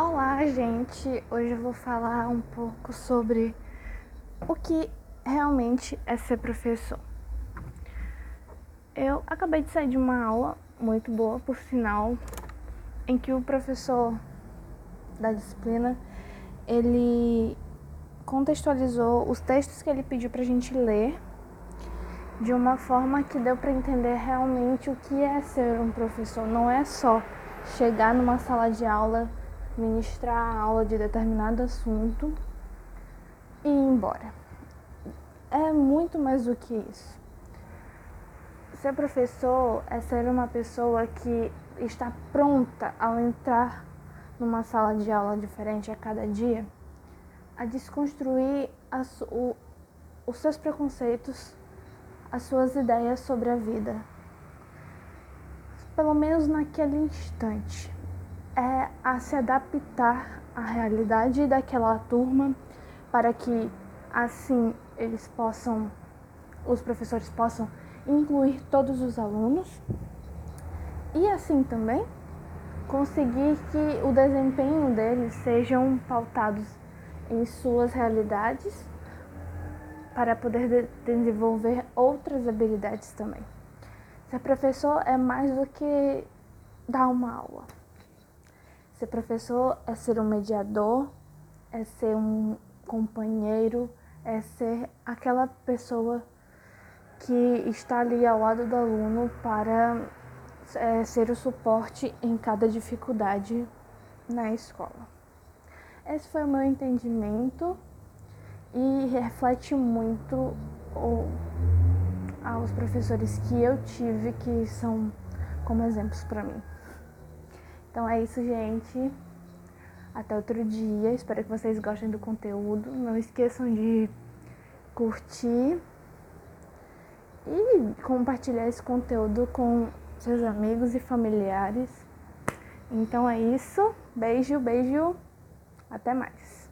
Olá, gente! Hoje eu vou falar um pouco sobre o que realmente é ser professor. Eu acabei de sair de uma aula muito boa, por sinal, em que o professor da disciplina ele contextualizou os textos que ele pediu pra gente ler de uma forma que deu para entender realmente o que é ser um professor. Não é só chegar numa sala de aula ministrar a aula de determinado assunto e ir embora. É muito mais do que isso. Ser professor é ser uma pessoa que está pronta ao entrar numa sala de aula diferente a cada dia a desconstruir as, o, os seus preconceitos, as suas ideias sobre a vida. Pelo menos naquele instante é a se adaptar à realidade daquela turma para que assim eles possam, os professores possam incluir todos os alunos e assim também conseguir que o desempenho deles sejam pautados em suas realidades para poder de desenvolver outras habilidades também. Ser professor é mais do que dar uma aula. Ser professor é ser um mediador, é ser um companheiro, é ser aquela pessoa que está ali ao lado do aluno para é, ser o suporte em cada dificuldade na escola. Esse foi o meu entendimento e reflete muito o, aos professores que eu tive que são como exemplos para mim. Então é isso, gente. Até outro dia. Espero que vocês gostem do conteúdo. Não esqueçam de curtir e compartilhar esse conteúdo com seus amigos e familiares. Então é isso. Beijo, beijo. Até mais.